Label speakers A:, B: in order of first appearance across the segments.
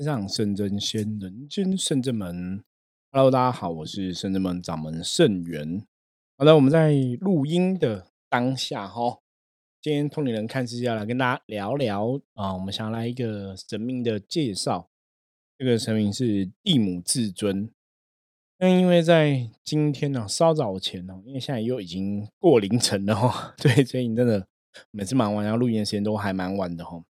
A: 天上圣真仙，人间圣真门。Hello，大家好，我是圣真门掌门圣元。好的，我们在录音的当下，哈，今天通灵人看世界来跟大家聊聊啊，我们想来一个神明的介绍。这个神明是地母至尊。那因为在今天呢，稍早前哦，因为现在又已经过凌晨了哈，对，所以你真的每次忙完要录音的时间都还蛮晚的哈。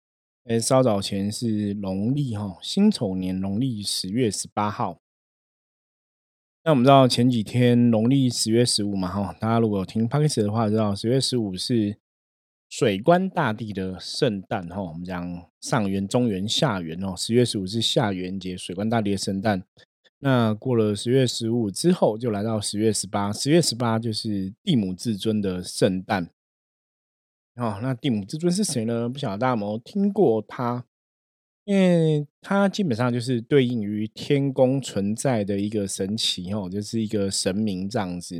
A: 哎，稍早前是农历哈辛丑年农历十月十八号。那我们知道前几天农历十月十五嘛哈，大家如果有听 p o d c a 的话，知道十月十五是水官大帝的圣诞哈。我们讲上元、中元、下元哦，十月十五是下元节，水官大帝的圣诞。那过了十月十五之后，就来到十月十八，十月十八就是地母至尊的圣诞。哦，那地母至尊是谁呢？不晓得大家有没有听过他？因为他基本上就是对应于天宫存在的一个神奇哦，就是一个神明这样子。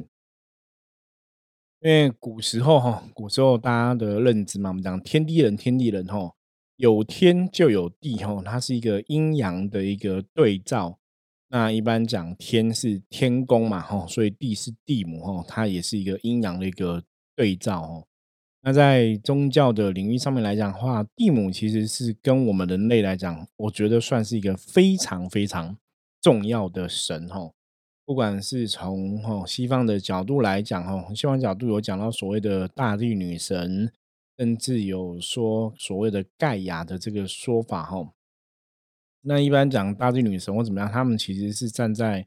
A: 因为古时候哈，古时候大家的认知嘛，我们讲天地人，天地人哈，有天就有地哈，它是一个阴阳的一个对照。那一般讲天是天宫嘛哈，所以地是地母哈，它也是一个阴阳的一个对照哦。那在宗教的领域上面来讲的话，地母其实是跟我们人类来讲，我觉得算是一个非常非常重要的神哈。不管是从哈西方的角度来讲哈，西方角度有讲到所谓的大地女神，甚至有说所谓的盖亚的这个说法哈。那一般讲大地女神或怎么样，他们其实是站在。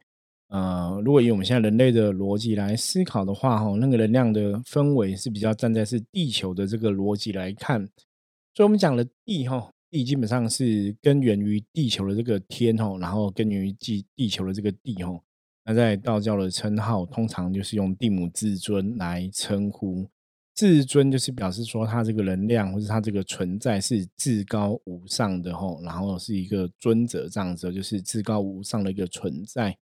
A: 呃，如果以我们现在人类的逻辑来思考的话，哈，那个能量的氛围是比较站在是地球的这个逻辑来看，所以我们讲的地，哈，地基本上是根源于地球的这个天，哈，然后根源于地地球的这个地，哈，那在道教的称号，通常就是用地母至尊来称呼，至尊就是表示说它这个能量或者它这个存在是至高无上的，哈，然后是一个尊者这样子，就是至高无上的一个存在。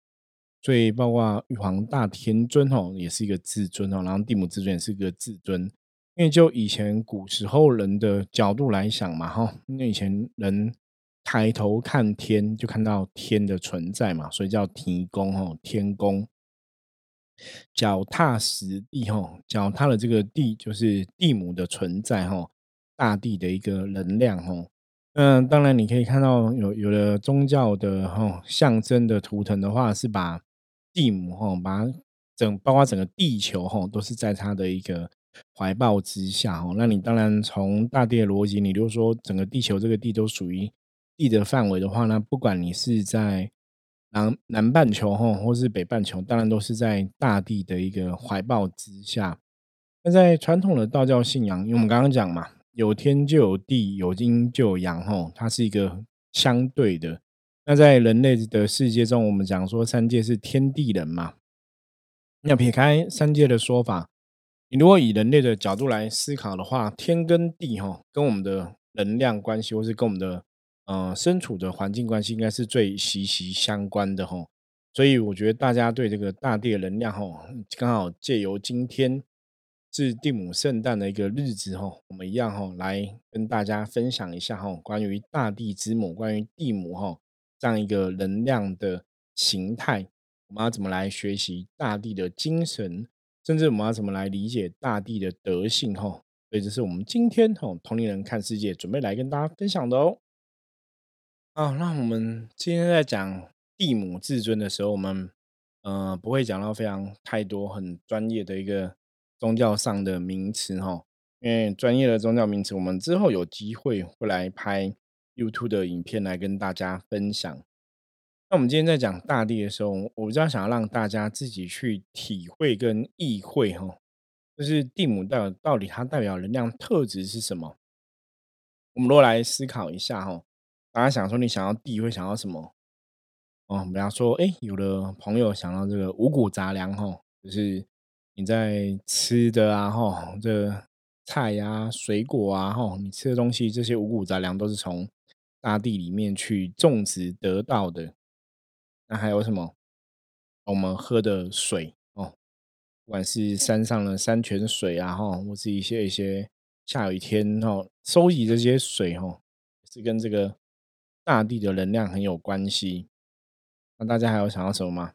A: 所以，包括玉皇大天尊哦，也是一个至尊哦，然后地母至尊也是一个至尊。因为就以前古时候人的角度来想嘛，哈，因为以前人抬头看天就看到天的存在嘛，所以叫天宫哦，天宫。脚踏实地哈，脚踏的这个地就是地母的存在哈，大地的一个能量哈。嗯，当然你可以看到有有的宗教的哈象征的图腾的话，是把地母哈，把整包括整个地球哈，都是在他的一个怀抱之下哈。那你当然从大地的逻辑，你就说整个地球这个地都属于地的范围的话，那不管你是在南南半球哈，或是北半球，当然都是在大地的一个怀抱之下。那在传统的道教信仰，因为我们刚刚讲嘛，有天就有地，有阴就有阳哈，它是一个相对的。那在人类的世界中，我们讲说三界是天地人嘛。那撇开三界的说法，你如果以人类的角度来思考的话，天跟地哈，跟我们的能量关系，或是跟我们的呃身处的环境关系，应该是最息息相关的哈。所以我觉得大家对这个大地的能量哈，刚好借由今天是地母圣诞的一个日子哈，我们一样哈，来跟大家分享一下哈，关于大地之母，关于地母哈。这样一个能量的形态，我们要怎么来学习大地的精神，甚至我们要怎么来理解大地的德性？哈，所以这是我们今天哈同龄人看世界准备来跟大家分享的哦。啊，那我们今天在讲地母至尊的时候，我们呃不会讲到非常太多很专业的一个宗教上的名词哈，因为专业的宗教名词，我们之后有机会会来拍。YouTube 的影片来跟大家分享。那我们今天在讲大地的时候，我比较想要让大家自己去体会跟意会哈，就是地母代表到底它代表能量特质是什么？我们如果来思考一下哈，大家想说你想要地会想要什么？哦，比方说，哎，有的朋友想到这个五谷杂粮哈，就是你在吃的啊哈，这菜呀、水果啊哈，你吃的东西这些五谷杂粮都是从大地里面去种植得到的，那还有什么？我们喝的水哦，不管是山上的山泉水啊，哈，或是一些一些下雨天哦，收集这些水哦，是跟这个大地的能量很有关系。那大家还有想要什么吗？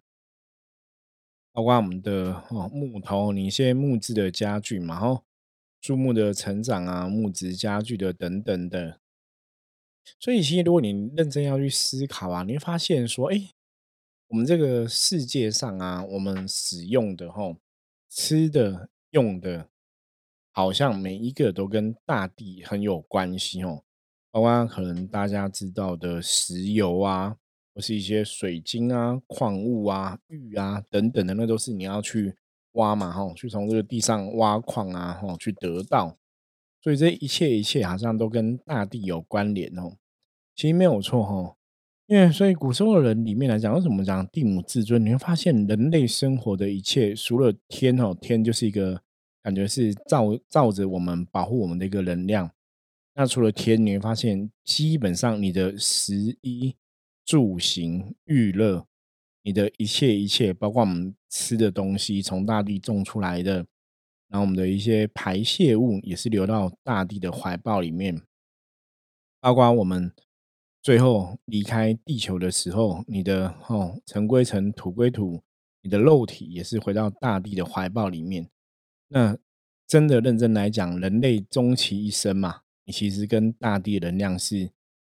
A: 包括我们的哦木头，你一些木质的家具嘛，然后树木的成长啊，木质家具的等等的。所以，其实如果你认真要去思考啊，你会发现说，哎，我们这个世界上啊，我们使用的吼吃的用的，好像每一个都跟大地很有关系哦。包括可能大家知道的石油啊。或是一些水晶啊、矿物啊、玉啊等等的，那都是你要去挖嘛，哈，去从这个地上挖矿啊，哈，去得到。所以这一切一切好像都跟大地有关联哦。其实没有错哈，因为所以古时候的人里面来讲，为什么讲地母至尊？你会发现人类生活的一切，除了天哦，天就是一个感觉是照照着我们保护我们的一个能量。那除了天，你会发现基本上你的食衣。住行娱乐，你的一切一切，包括我们吃的东西，从大地种出来的，然后我们的一些排泄物也是流到大地的怀抱里面，包括我们最后离开地球的时候，你的哦尘归尘，土归土，你的肉体也是回到大地的怀抱里面。那真的认真来讲，人类终其一生嘛，你其实跟大地能量是。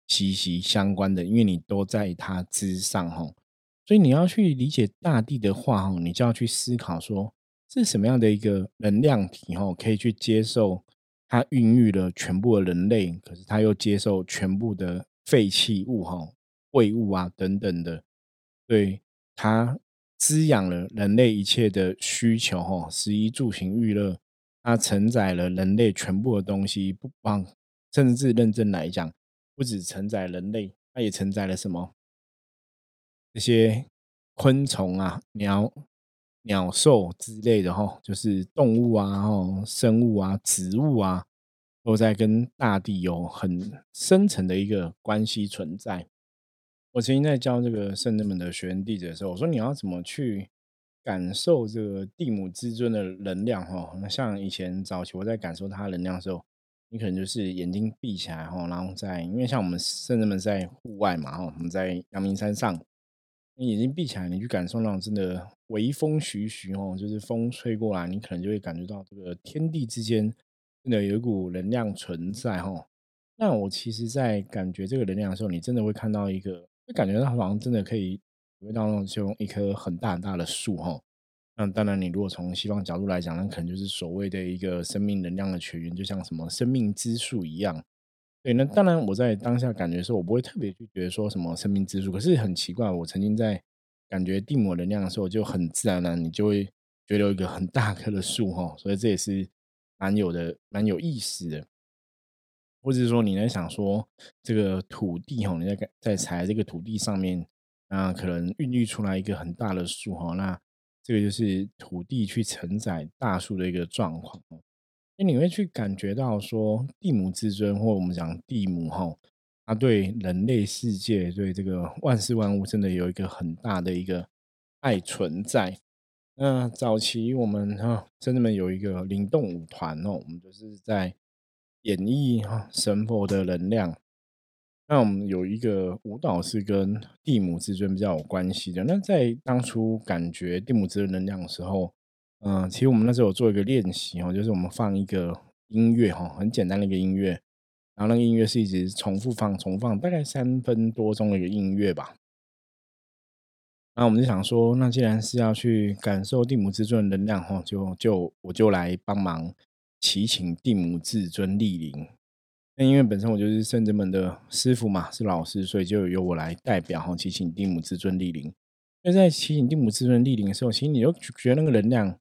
A: 息息相关的，因为你都在它之上吼，所以你要去理解大地的话吼，你就要去思考说，是什么样的一个能量体吼，可以去接受它孕育了全部的人类，可是它又接受全部的废弃物吼、秽物啊等等的，对它滋养了人类一切的需求吼，食衣住行娱乐，它承载了人类全部的东西，不光，甚至认真来讲。不止承载人类，它也承载了什么？这些昆虫啊、鸟、鸟兽之类的哈，就是动物啊、哈生物啊、植物啊，都在跟大地有很深层的一个关系存在。我曾经在教这个圣人们的学员弟子的时候，我说你要怎么去感受这个地母之尊的能量哈？那像以前早期我在感受它能量的时候。你可能就是眼睛闭起来哈，然后在因为像我们圣人们在户外嘛哈，我们在阳明山上，你眼睛闭起来，你去感受那种真的微风徐徐哦，就是风吹过来，你可能就会感觉到这个天地之间真的有一股能量存在哈。那我其实，在感觉这个能量的时候，你真的会看到一个，会感觉到好像真的可以体会到那种就一棵很大很大的树哈。那当然，你如果从西方角度来讲，那可能就是所谓的一个生命能量的泉源，就像什么生命之树一样。对，那当然我在当下感觉说，我不会特别去觉得说什么生命之树。可是很奇怪，我曾经在感觉地母能量的时候，就很自然的，你就会觉得有一个很大棵的树哈。所以这也是蛮有的，蛮有意思的。或者是说，你在想说这个土地哈，你在在踩这个土地上面，那可能孕育出来一个很大的树哈，那。这个就是土地去承载大树的一个状况那你会去感觉到说地母至尊，或我们讲地母哈，他对人类世界、对这个万事万物，真的有一个很大的一个爱存在。那早期我们哈，真的们有一个灵动舞团哦，我们就是在演绎哈神佛的能量。那我们有一个舞蹈是跟地母至尊比较有关系的。那在当初感觉地母至尊能量的时候，嗯，其实我们那时候有做一个练习哦，就是我们放一个音乐哈，很简单的一个音乐，然后那个音乐是一直重复放、重放，大概三分多钟的一个音乐吧。那我们就想说，那既然是要去感受地母至尊的能量哈，就就我就来帮忙祈请地母至尊莅临。那因为本身我就是圣者们的师傅嘛，是老师，所以就由我来代表哈，祈请地母至尊莅临。那在祈请地母至尊莅临的时候，其实你就觉得那个能量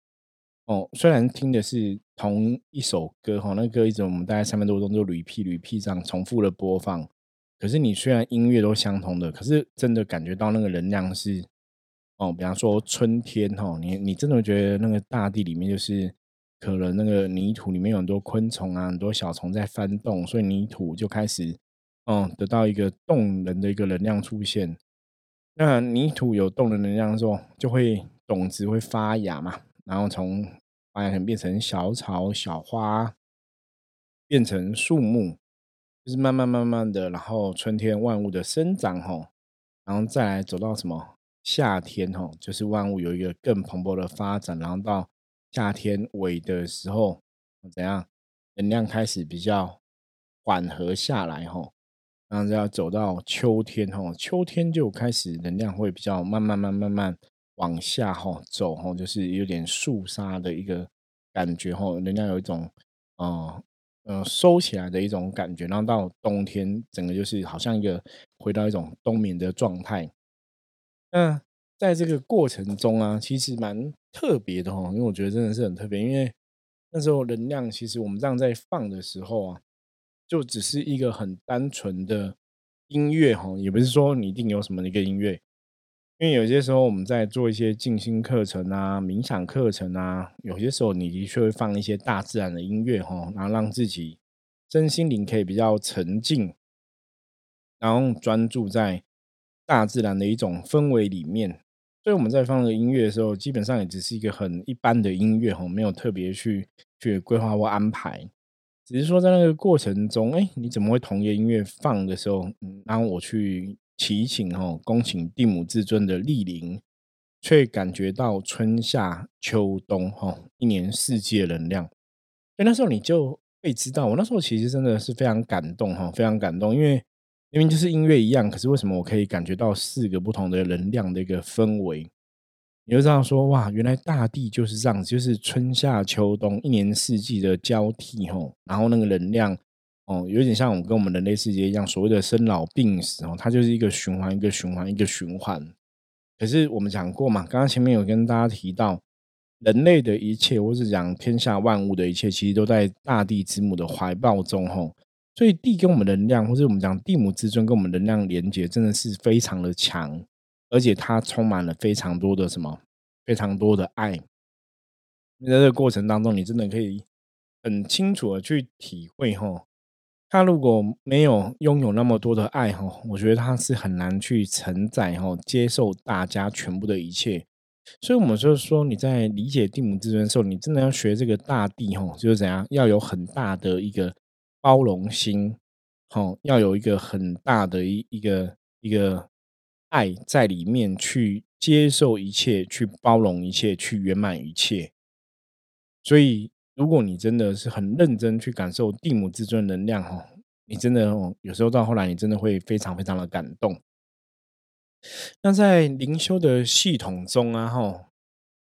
A: 哦，虽然听的是同一首歌哈，那歌一直我们大概三分多钟就捋屁捋屁这样重复的播放，可是你虽然音乐都相同的，可是真的感觉到那个能量是哦，比方说春天哈，你你真的觉得那个大地里面就是。可能那个泥土里面有很多昆虫啊，很多小虫在翻动，所以泥土就开始，嗯，得到一个动人的一个能量出现。那泥土有动的能量之后，就会种子会发芽嘛，然后从发芽可能变成小草、小花，变成树木。就是慢慢慢慢的，然后春天万物的生长吼，然后再来走到什么夏天吼，就是万物有一个更蓬勃的发展，然后到夏天尾的时候怎样，能量开始比较缓和下来吼。然后就要走到秋天吼，秋天就开始能量会比较慢慢慢慢慢往下吼走吼，就是有点肃杀的一个感觉吼，能量有一种呃呃收起来的一种感觉。然后到冬天，整个就是好像一个回到一种冬眠的状态。那在这个过程中啊，其实蛮特别的哈，因为我觉得真的是很特别，因为那时候能量其实我们这样在放的时候啊。就只是一个很单纯的音乐哈，也不是说你一定有什么一个音乐，因为有些时候我们在做一些静心课程啊、冥想课程啊，有些时候你的确会放一些大自然的音乐哈，然后让自己身心灵可以比较沉静，然后专注在大自然的一种氛围里面。所以我们在放个音乐的时候，基本上也只是一个很一般的音乐哈，没有特别去去规划或安排。只是说，在那个过程中，哎，你怎么会同一个音乐放的时候，嗯，然后我去祈请哦，恭请地母至尊的莅临，却感觉到春夏秋冬哈一年四季的能量。所以那时候你就会知道，我那时候其实真的是非常感动哈，非常感动，因为明明就是音乐一样，可是为什么我可以感觉到四个不同的能量的一个氛围？你就这样说哇，原来大地就是这样子，就是春夏秋冬一年四季的交替吼，然后那个能量哦，有点像我们跟我们人类世界一样，所谓的生老病死哦，它就是一个循环，一个循环，一个循环。可是我们讲过嘛，刚刚前面有跟大家提到，人类的一切，或是讲天下万物的一切，其实都在大地之母的怀抱中吼。所以地跟我们能量，或是我们讲地母之尊跟我们能量连接，真的是非常的强。而且它充满了非常多的什么，非常多的爱。在这个过程当中，你真的可以很清楚的去体会哈，他如果没有拥有那么多的爱哈，我觉得他是很难去承载哈，接受大家全部的一切。所以，我们就是说，你在理解地母之尊的时候，你真的要学这个大地哈，就是怎样要有很大的一个包容心，哈，要有一个很大的一一个一个。爱在里面去接受一切，去包容一切，去圆满一切。所以，如果你真的是很认真去感受地母至尊能量哈，你真的有时候到后来，你真的会非常非常的感动。那在灵修的系统中啊，哈，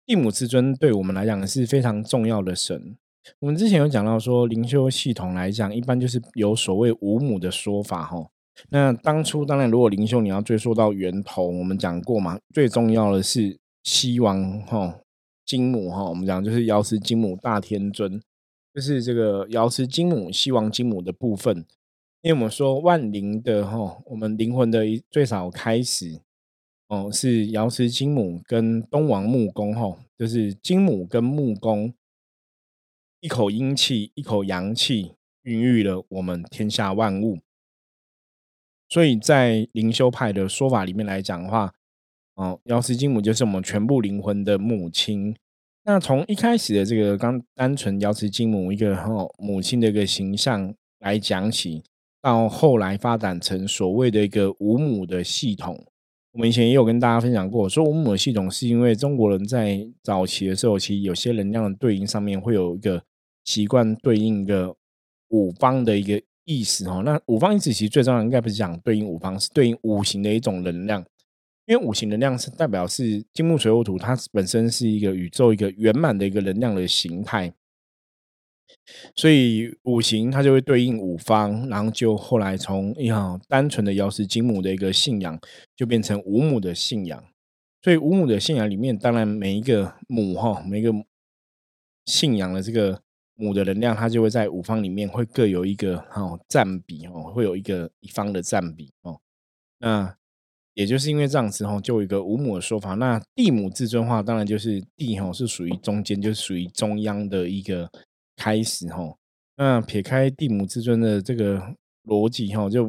A: 地母至尊对我们来讲是非常重要的神。我们之前有讲到说，灵修系统来讲，一般就是有所谓五母的说法哈。那当初当然，如果灵修你要追溯到源头，我们讲过嘛，最重要的是西王哈金母哈，我们讲就是瑶池金母大天尊，就是这个瑶池金母西王金母的部分。因为我们说万灵的哈，我们灵魂的最少开始哦，是瑶池金母跟东王木工哈，就是金母跟木工一口阴气一口阳气，孕育了我们天下万物。所以在灵修派的说法里面来讲的话，哦，瑶池金母就是我们全部灵魂的母亲。那从一开始的这个刚单纯瑶池金母一个哦母亲的一个形象来讲起，到后来发展成所谓的一个五母的系统。我们以前也有跟大家分享过，说五母系统是因为中国人在早期的时候，其实有些能量的对应上面会有一个习惯对应一个五方的一个。意思哦，那五方意思其实最重要应该不是讲对应五方，是对应五行的一种能量，因为五行能量是代表是金木水火土，它本身是一个宇宙一个圆满的一个能量的形态，所以五行它就会对应五方，然后就后来从一样单纯的瑶池金母的一个信仰，就变成五母的信仰，所以五母的信仰里面，当然每一个母哈，每一个信仰的这个。母的能量，它就会在五方里面会各有一个哦占比哦，会有一个一方的占比哦。那也就是因为这样子吼，就有一个五母的说法。那地母至尊化，当然就是地吼是属于中间，就是属于中央的一个开始吼。那撇开地母至尊的这个逻辑吼，就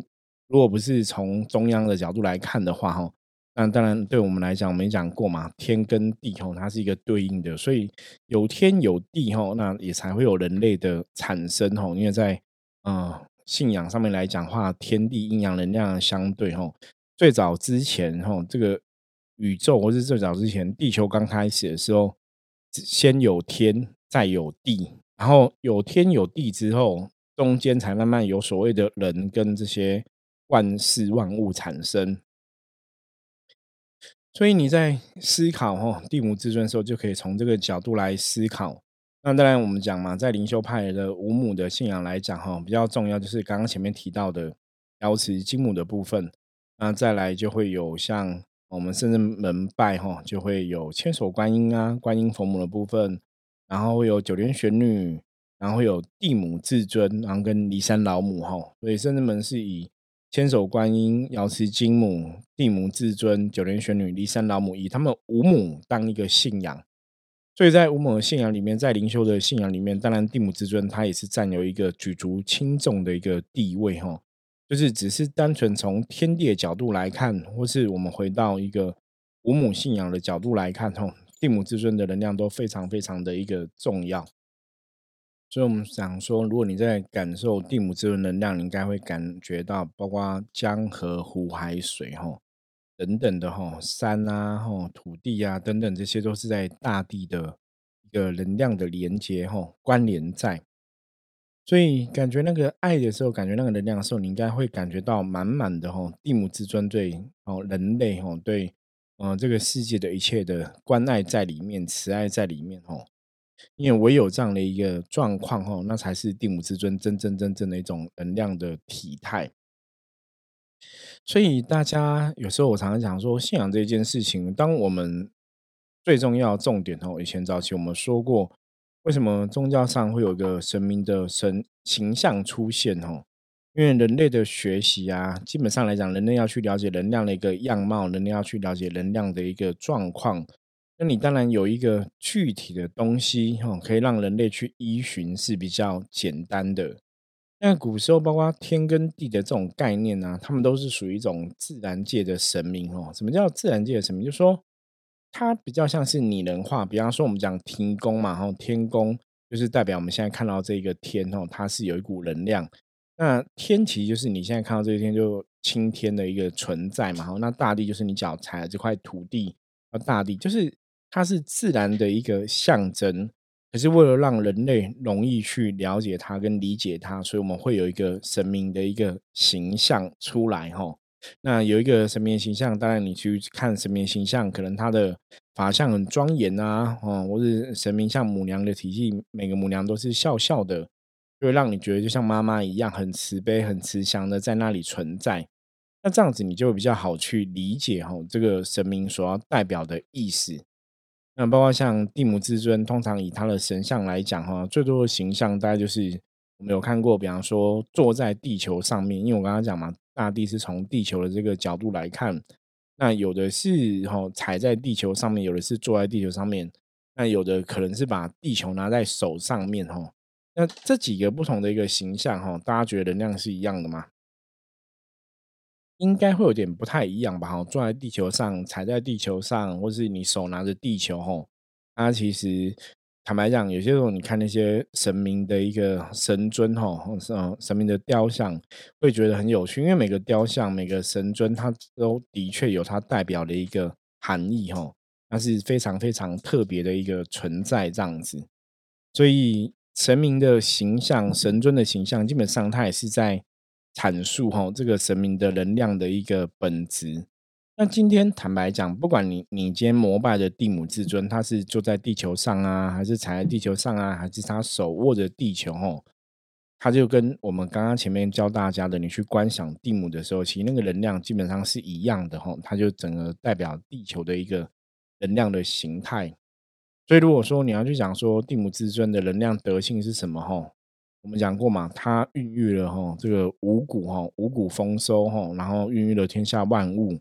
A: 如果不是从中央的角度来看的话吼。那当然，对我们来讲，我们讲过嘛，天跟地吼，它是一个对应的，所以有天有地吼，那也才会有人类的产生吼。因为在啊信仰上面来讲话，天地阴阳能量相对吼，最早之前哈，这个宇宙或是最早之前，地球刚开始的时候，先有天，再有地，然后有天有地之后，中间才慢慢有所谓的人跟这些万事万物产生。所以你在思考哈地母至尊的时候，就可以从这个角度来思考。那当然，我们讲嘛，在灵修派的五母的信仰来讲哈，比较重要就是刚刚前面提到的瑶池金母的部分。那再来就会有像我们甚至门拜哈，就会有千手观音啊、观音佛母的部分，然后会有九莲玄女，然后有地母至尊，然后跟骊山老母哈。所以甚至门是以。千手观音、瑶池金母、地母至尊、九莲玄女、骊山老母，以他们五母当一个信仰，所以在五母的信仰里面，在灵修的信仰里面，当然地母至尊它也是占有一个举足轻重的一个地位哈。就是只是单纯从天地的角度来看，或是我们回到一个五母信仰的角度来看吼，地母至尊的能量都非常非常的一个重要。所以，我们想说，如果你在感受地母至尊能量，你应该会感觉到，包括江河湖海水吼等等的吼山啊吼土地啊等等，这些都是在大地的一个能量的连接吼关联在。所以，感觉那个爱的时候，感觉那个能量的时候，你应该会感觉到满满的哈地母之尊对哦人类哦对嗯这个世界的一切的关爱在里面，慈爱在里面哦。因为唯有这样的一个状况哦，那才是地母之尊真真正正的一种能量的体态。所以大家有时候我常常讲说，信仰这件事情，当我们最重要重点哦，以前早期我们说过，为什么宗教上会有一个神明的神形象出现哦？因为人类的学习啊，基本上来讲，人类要去了解能量的一个样貌，人类要去了解能量的一个状况。那你当然有一个具体的东西哈，可以让人类去依循是比较简单的。那古时候包括天跟地的这种概念呢，他们都是属于一种自然界的神明哦。什么叫自然界的神明？就说它比较像是拟人化。比方说我们讲天宫嘛，哈，天宫就是代表我们现在看到这个天哦，它是有一股能量。那天其实就是你现在看到这一天就青天的一个存在嘛，哈。那大地就是你脚踩的这块土地，大地就是。它是自然的一个象征，可是为了让人类容易去了解它跟理解它，所以我们会有一个神明的一个形象出来哈。那有一个神明形象，当然你去看神明形象，可能他的法相很庄严啊，哦，或是神明像母娘的体系，每个母娘都是笑笑的，就会让你觉得就像妈妈一样，很慈悲、很慈祥的在那里存在。那这样子你就比较好去理解哈，这个神明所要代表的意思。那包括像地母至尊，通常以他的神像来讲，哈，最多的形象大概就是我们有看过，比方说坐在地球上面，因为我刚刚讲嘛，大地是从地球的这个角度来看，那有的是哈踩在地球上面，有的是坐在地球上面，那有的可能是把地球拿在手上面，哈，那这几个不同的一个形象，哈，大家觉得能量是一样的吗？应该会有点不太一样吧？哈，坐在地球上，踩在地球上，或是你手拿着地球，吼，它其实坦白讲，有些时候你看那些神明的一个神尊，吼，神神明的雕像，会觉得很有趣，因为每个雕像、每个神尊，它都的确有它代表的一个含义，哈，那是非常非常特别的一个存在，这样子。所以神明的形象、神尊的形象，基本上它也是在。阐述哈这个神明的能量的一个本质。那今天坦白讲，不管你你今天膜拜的蒂姆至尊，他是坐在地球上啊，还是踩在地球上啊，还是他手握着地球吼，他就跟我们刚刚前面教大家的，你去观想蒂姆的时候，其实那个能量基本上是一样的吼，它就整个代表地球的一个能量的形态。所以如果说你要去讲说蒂姆至尊的能量德性是什么吼？我们讲过嘛，它孕育了吼这个五谷吼五谷丰收吼，然后孕育了天下万物，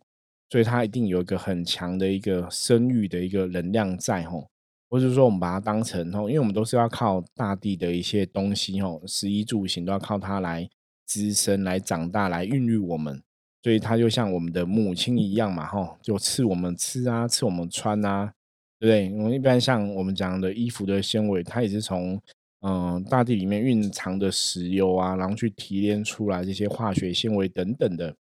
A: 所以它一定有一个很强的一个生育的一个能量在吼，或者说我们把它当成哈，因为我们都是要靠大地的一些东西吼，食衣住行都要靠它来滋生、来长大、来孕育我们，所以它就像我们的母亲一样嘛哈，就赐我们吃啊，赐我们穿啊，对不对？我们一般像我们讲的衣服的纤维，它也是从嗯，大地里面蕴藏的石油啊，然后去提炼出来这些化学纤维等等的。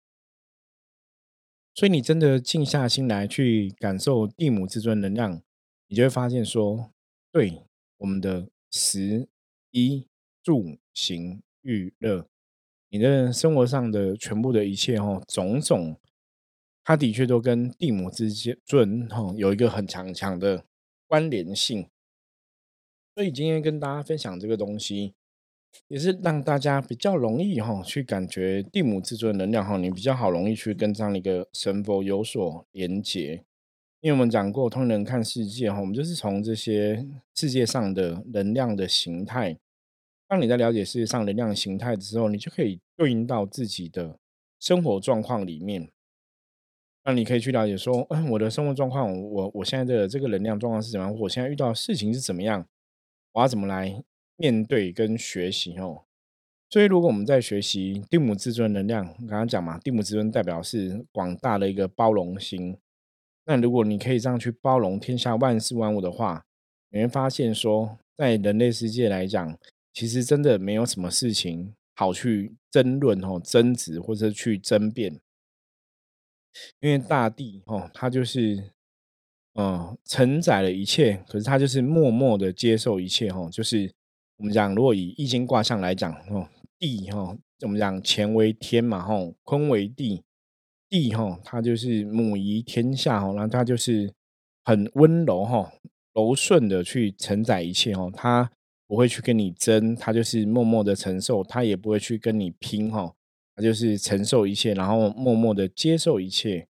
A: 所以你真的静下心来去感受地母至尊能量，你就会发现说，对我们的食衣住行娱乐，你的生活上的全部的一切哈，种种，它的确都跟地母之尊哈有一个很强强的关联性。所以今天跟大家分享这个东西。也是让大家比较容易哈，去感觉地母至尊能量哈，你比较好容易去跟这样的一个神佛有所连结。因为我们讲过，通人看世界哈，我们就是从这些世界上的能量的形态。当你在了解世界上能量形态之后，你就可以对应到自己的生活状况里面。那你可以去了解说，嗯，我的生活状况，我我现在的这个能量状况是怎么样？我现在遇到的事情是怎么样？我要怎么来？面对跟学习哦，所以如果我们在学习地母至尊能量，刚刚讲嘛，地母至尊代表是广大的一个包容心。那如果你可以这样去包容天下万事万物的话，你会发现说，在人类世界来讲，其实真的没有什么事情好去争论哦、争执或者去争辩，因为大地哦，它就是嗯承载了一切，可是它就是默默的接受一切哦，就是。我们讲，如果以易经卦象来讲，哦，地哈，我们讲乾为天嘛，吼，坤为地，地哈，它就是母仪天下，吼，然后它就是很温柔，哈，柔顺的去承载一切，哦，它不会去跟你争，它就是默默的承受，它也不会去跟你拼，哈，它就是承受一切，然后默默的接受一切。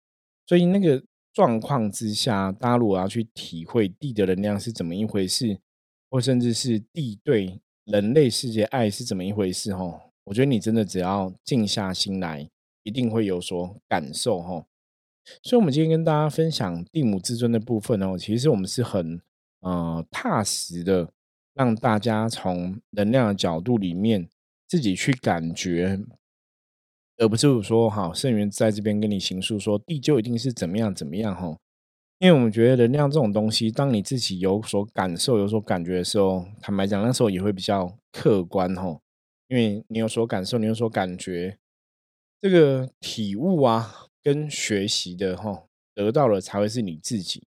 A: 所以那个状况之下，大家如果要去体会地的能量是怎么一回事。或甚至是地对人类世界爱是怎么一回事？哦？我觉得你真的只要静下心来，一定会有所感受，哈。所以，我们今天跟大家分享地母至尊的部分哦，其实我们是很呃踏实的，让大家从能量的角度里面自己去感觉，而不是说哈圣元在这边跟你行述说地就一定是怎么样怎么样，哈。因为我们觉得能量这种东西，当你自己有所感受、有所感觉的时候，坦白讲，那时候也会比较客观吼。因为你有所感受，你有所感觉，这个体悟啊，跟学习的吼，得到了才会是你自己。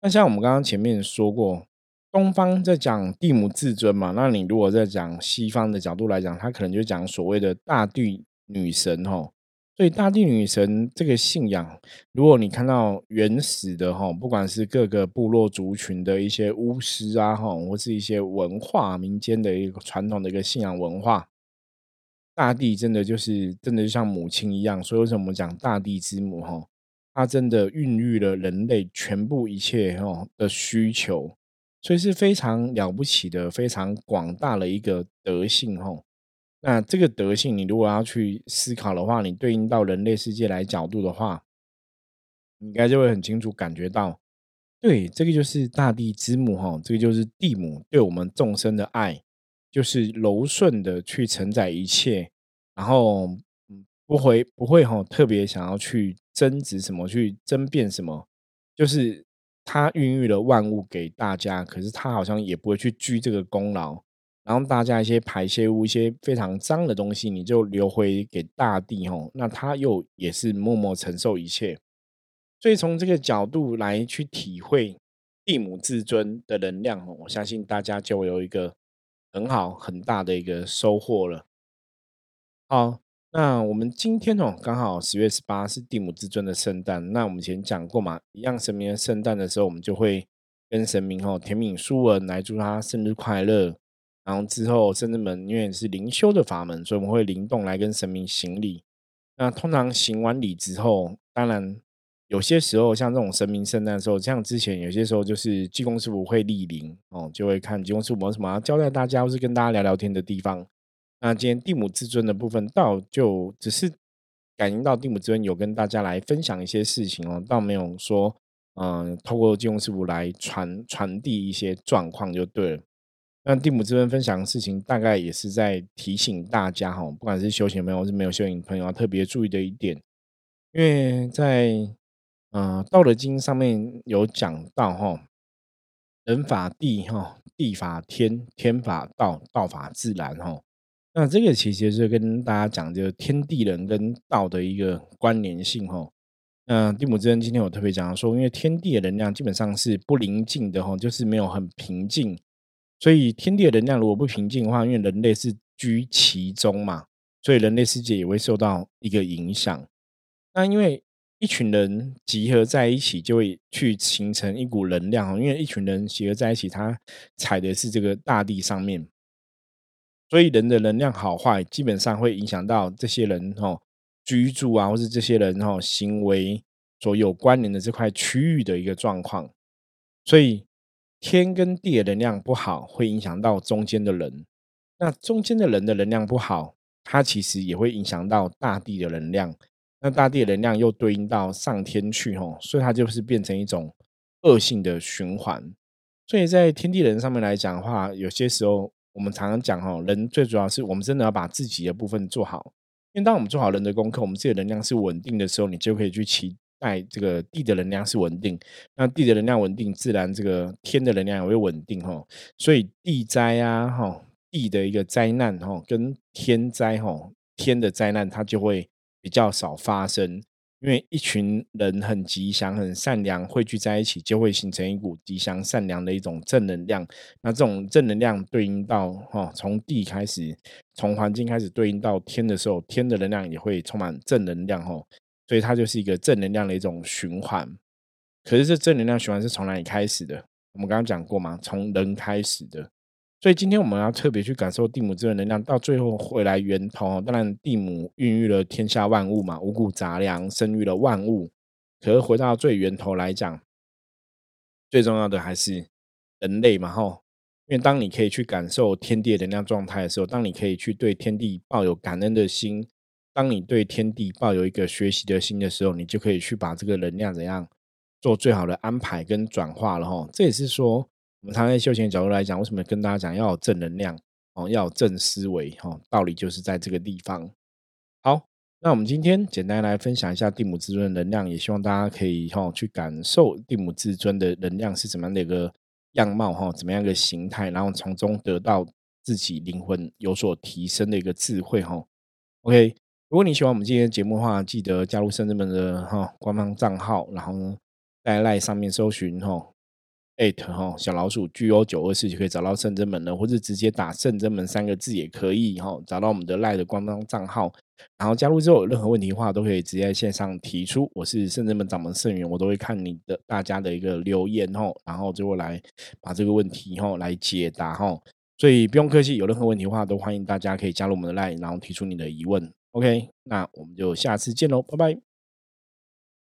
A: 那像我们刚刚前面说过，东方在讲地母至尊嘛，那你如果在讲西方的角度来讲，他可能就讲所谓的大地女神吼。所以大地女神这个信仰，如果你看到原始的哈，不管是各个部落族群的一些巫师啊哈，或是一些文化民间的一个传统的一个信仰文化，大地真的就是真的就像母亲一样。所以为什么我们讲大地之母哈？它真的孕育了人类全部一切哈的需求，所以是非常了不起的、非常广大的一个德性哈。那这个德性，你如果要去思考的话，你对应到人类世界来角度的话，你应该就会很清楚感觉到，对，这个就是大地之母哈，这个就是地母对我们众生的爱，就是柔顺的去承载一切，然后嗯，不会不会哈，特别想要去争执什么，去争辩什么，就是他孕育了万物给大家，可是他好像也不会去居这个功劳。然后大家一些排泄物、一些非常脏的东西，你就留回给大地吼，那他又也是默默承受一切。所以从这个角度来去体会地母至尊的能量哦我相信大家就有一个很好很大的一个收获了。好，那我们今天哦，刚好十月十八是地母至尊的圣诞。那我们以前讲过嘛，一样神明的圣诞的时候，我们就会跟神明哦甜品书文来祝他生日快乐。然后之后，圣至门因为是灵修的法门，所以我们会灵动来跟神明行礼。那通常行完礼之后，当然有些时候像这种神明圣诞的时候，像之前有些时候就是济公师傅会莅临哦，就会看济公师傅有什么要交代大家，或是跟大家聊聊天的地方。那今天地母至尊的部分，倒就只是感应到地母至尊有跟大家来分享一些事情哦，倒没有说嗯，透过济公师傅来传传递一些状况就对了。那蒂姆这边分享的事情，大概也是在提醒大家哈，不管是修行朋友还是没有修行朋友，要特别注意的一点，因为在嗯《道德经》上面有讲到哈，人法地哈，地法天，天法道，道法自然哈。那这个其实是跟大家讲，就是天地人跟道的一个关联性哈。那蒂姆之恩今天我特别讲说，因为天地的能量基本上是不宁静的哈，就是没有很平静。所以天地的能量如果不平静的话，因为人类是居其中嘛，所以人类世界也会受到一个影响。那因为一群人集合在一起，就会去形成一股能量因为一群人集合在一起，他踩的是这个大地上面，所以人的能量好坏，基本上会影响到这些人哦居住啊，或是这些人哦行为所有关联的这块区域的一个状况。所以天跟地的能量不好，会影响到中间的人。那中间的人的能量不好，它其实也会影响到大地的能量。那大地的能量又对应到上天去吼，所以它就是变成一种恶性的循环。所以在天地人上面来讲的话，有些时候我们常常讲吼，人最主要是我们真的要把自己的部分做好。因为当我们做好人的功课，我们自己的能量是稳定的时候，你就可以去期待这个地的能量是稳定。那地的能量稳定，自然这个天的能量也会稳定吼。所以地灾啊吼，地的一个灾难吼，跟天灾吼，天的灾难它就会。比较少发生，因为一群人很吉祥、很善良，汇聚在一起，就会形成一股吉祥、善良的一种正能量。那这种正能量对应到哈，从地开始，从环境开始对应到天的时候，天的能量也会充满正能量哈。所以它就是一个正能量的一种循环。可是这正能量循环是从哪里开始的？我们刚刚讲过嘛，从人开始的。所以今天我们要特别去感受地母这个能量，到最后回来源头。当然，地母孕育了天下万物嘛，五谷杂粮生育了万物。可是回到最源头来讲，最重要的还是人类嘛，吼。因为当你可以去感受天地的能量状态的时候，当你可以去对天地抱有感恩的心，当你对天地抱有一个学习的心的时候，你就可以去把这个能量怎样做最好的安排跟转化了，哈。这也是说。我们常在修行角度来讲，为什么跟大家讲要有正能量哦，要有正思维哈？道理就是在这个地方。好，那我们今天简单来分享一下地母至尊的能量，也希望大家可以哈去感受地母至尊的能量是怎么样的一个样貌哈，怎么样一个形态，然后从中得到自己灵魂有所提升的一个智慧哈。OK，如果你喜欢我们今天的节目的话，记得加入圣人们的哈官方账号，然后呢在赖上面搜寻哈。at 哈小老鼠 G O 九二四就可以找到圣真门了，或者直接打圣真门三个字也可以哈，找到我们的赖的官方账号，然后加入之后有任何问题的话都可以直接在线上提出。我是圣真门掌门圣元，我都会看你的大家的一个留言哈，然后就会来把这个问题哈来解答哈，所以不用客气，有任何问题的话都欢迎大家可以加入我们的赖，然后提出你的疑问。OK，那我们就下次见喽，拜拜。